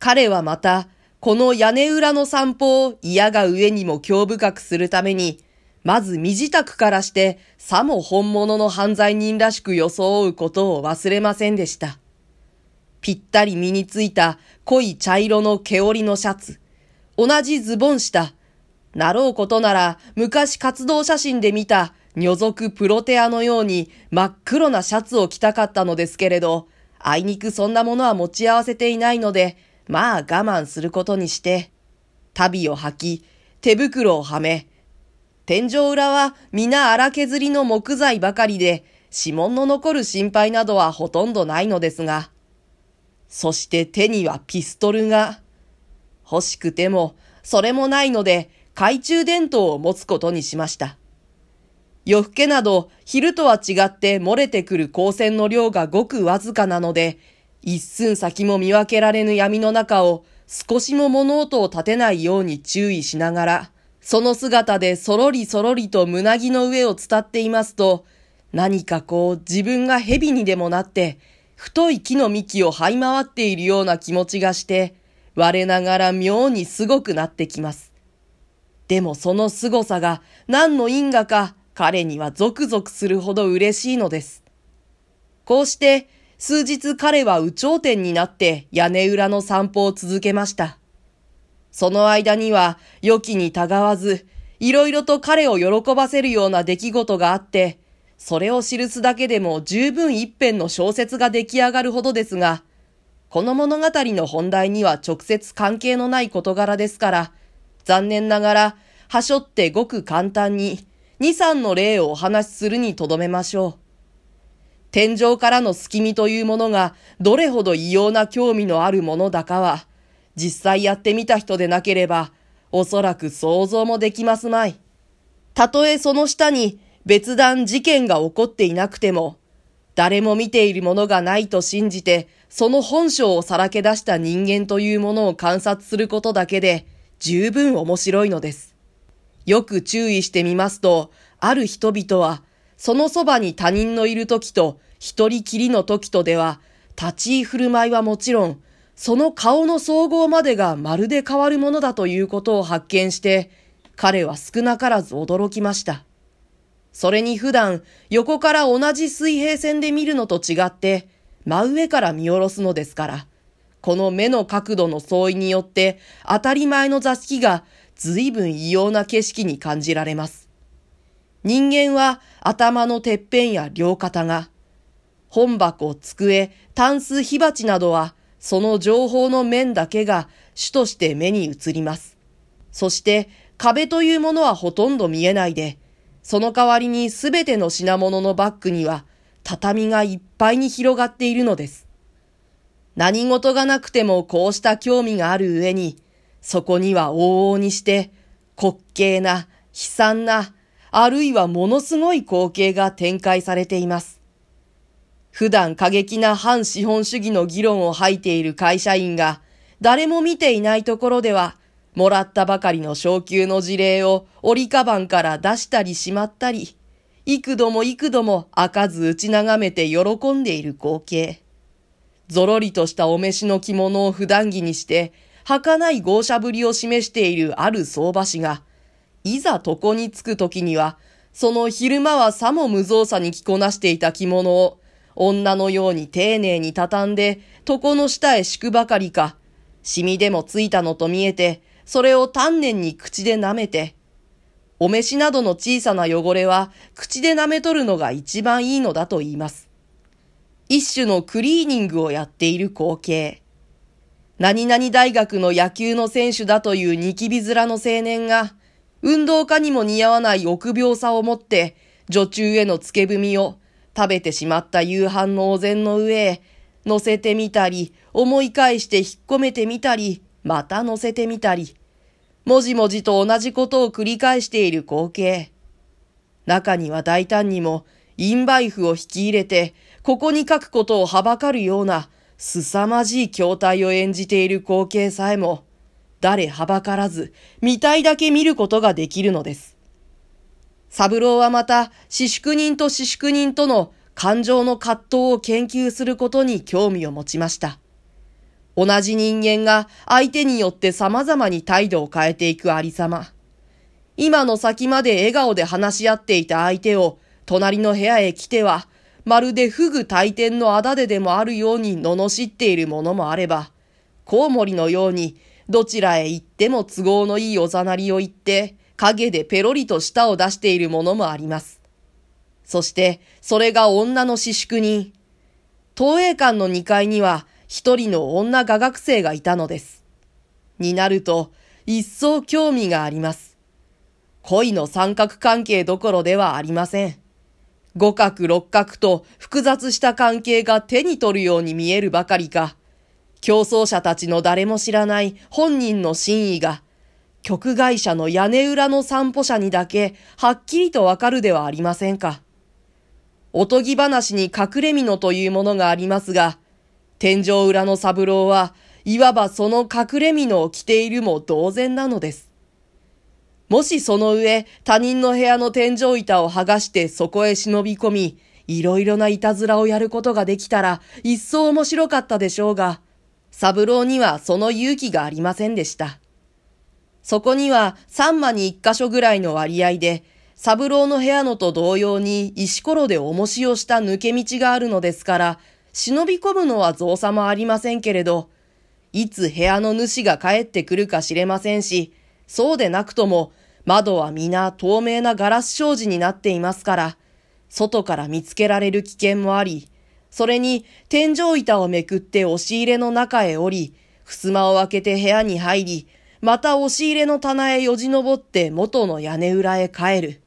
彼はまた、この屋根裏の散歩を嫌が上にも興深くするために、まず身支度からして、さも本物の犯罪人らしく装うことを忘れませんでした。ぴったり身についた濃い茶色の毛織のシャツ、同じズボン下、なろうことなら昔活動写真で見た女族プロテアのように真っ黒なシャツを着たかったのですけれど、あいにくそんなものは持ち合わせていないので、まあ我慢することにして、旅を履き、手袋をはめ、天井裏は皆荒削りの木材ばかりで、指紋の残る心配などはほとんどないのですが、そして手にはピストルが、欲しくても、それもないので、懐中電灯を持つことにしました。夜更けなど、昼とは違って漏れてくる光線の量がごくわずかなので、一寸先も見分けられぬ闇の中を少しも物音を立てないように注意しながら、その姿でそろりそろりと胸木の上を伝っていますと、何かこう自分が蛇にでもなって、太い木の幹を這い回っているような気持ちがして、我ながら妙にすごくなってきます。でもその凄さが何の因果か彼にはゾクゾクするほど嬉しいのです。こうして数日彼は有頂天になって屋根裏の散歩を続けました。その間には良きにたがわず、いろいろと彼を喜ばせるような出来事があって、それを記すだけでも十分一編の小説が出来上がるほどですが、この物語の本題には直接関係のない事柄ですから、残念ながら、はしょってごく簡単に、二三の例をお話しするにとどめましょう。天井からの隙見というものがどれほど異様な興味のあるものだかは、実際やってみた人でなければ、おそらく想像もできますまい。たとえその下に別段事件が起こっていなくても、誰も見ているものがないと信じて、その本性をさらけ出した人間というものを観察することだけで、十分面白いのです。よく注意してみますと、ある人々は、そのそばに他人のいる時と、一人きりの時とでは、立ち居振る舞いはもちろん、その顔の総合までがまるで変わるものだということを発見して、彼は少なからず驚きました。それに普段横から同じ水平線で見るのと違って真上から見下ろすのですから、この目の角度の相違によって当たり前の座敷が随分異様な景色に感じられます。人間は頭のてっぺんや両肩が、本箱、机、タンス、火鉢などはその情報の面だけが主として目に映ります。そして壁というものはほとんど見えないで、その代わりにすべての品物のバッグには畳がいっぱいに広がっているのです。何事がなくてもこうした興味がある上に、そこには往々にして滑稽な、悲惨な、あるいはものすごい光景が展開されています。普段過激な反資本主義の議論を吐いている会社員が、誰も見ていないところでは、もらったばかりの昇給の事例を折りかばんから出したりしまったり、幾度も幾度も開かず打ち眺めて喜んでいる光景。ぞろりとしたお召しの着物を普段着にして、儚い豪奢ぶりを示しているある相場師が、いざ床に着く時には、その昼間はさも無造作に着こなしていた着物を女のように丁寧に畳んで、床の下へ敷くばかりか、シミでもついたのと見えて、それを丹念に口で舐めて、お召しなどの小さな汚れは口で舐め取るのが一番いいのだと言います。一種のクリーニングをやっている光景。何々大学の野球の選手だというニキビ面の青年が、運動家にも似合わない臆病さを持って、女中への付け踏みを食べてしまった夕飯のお膳の上へ、乗せてみたり、思い返して引っ込めてみたり、また乗せてみたり、もじもじと同じことを繰り返している光景。中には大胆にも、インバイフを引き入れて、ここに書くことをはばかるような、凄まじい筐体を演じている光景さえも、誰はばからず、見たいだけ見ることができるのです。三郎はまた、私宿人と私宿人との感情の葛藤を研究することに興味を持ちました。同じ人間が相手によって様々に態度を変えていくありさま。今の先まで笑顔で話し合っていた相手を隣の部屋へ来ては、まるでフグ大天のあだででもあるように罵っているものもあれば、コウモリのようにどちらへ行っても都合のいいおざなりを言って、影でペロリと舌を出しているものもあります。そして、それが女の私淑に、東映館の2階には一人の女画学生がいたのです。になると、一層興味があります。恋の三角関係どころではありません。五角六角と複雑した関係が手に取るように見えるばかりか、競争者たちの誰も知らない本人の真意が、局外者の屋根裏の散歩者にだけはっきりとわかるではありませんか。おとぎ話に隠れ蓑というものがありますが、天井裏の三郎はいわばその隠れ蓑を着ているも同然なのです。もしその上、他人の部屋の天井板を剥がしてそこへ忍び込み、いろいろないたずらをやることができたら、一層面白かったでしょうが、三郎にはその勇気がありませんでした。そこには三間に一箇所ぐらいの割合で、三郎の部屋のと同様に石ころで重しをした抜け道があるのですから、忍び込むのは造作もありませんけれど、いつ部屋の主が帰ってくるか知れませんし、そうでなくとも窓は皆透明なガラス障子になっていますから、外から見つけられる危険もあり、それに天井板をめくって押し入れの中へ降り、襖を開けて部屋に入り、また押し入れの棚へよじ登って元の屋根裏へ帰る。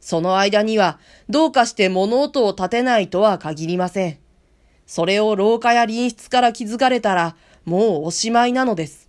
その間にはどうかして物音を立てないとは限りません。それを廊下や隣室から気づかれたらもうおしまいなのです。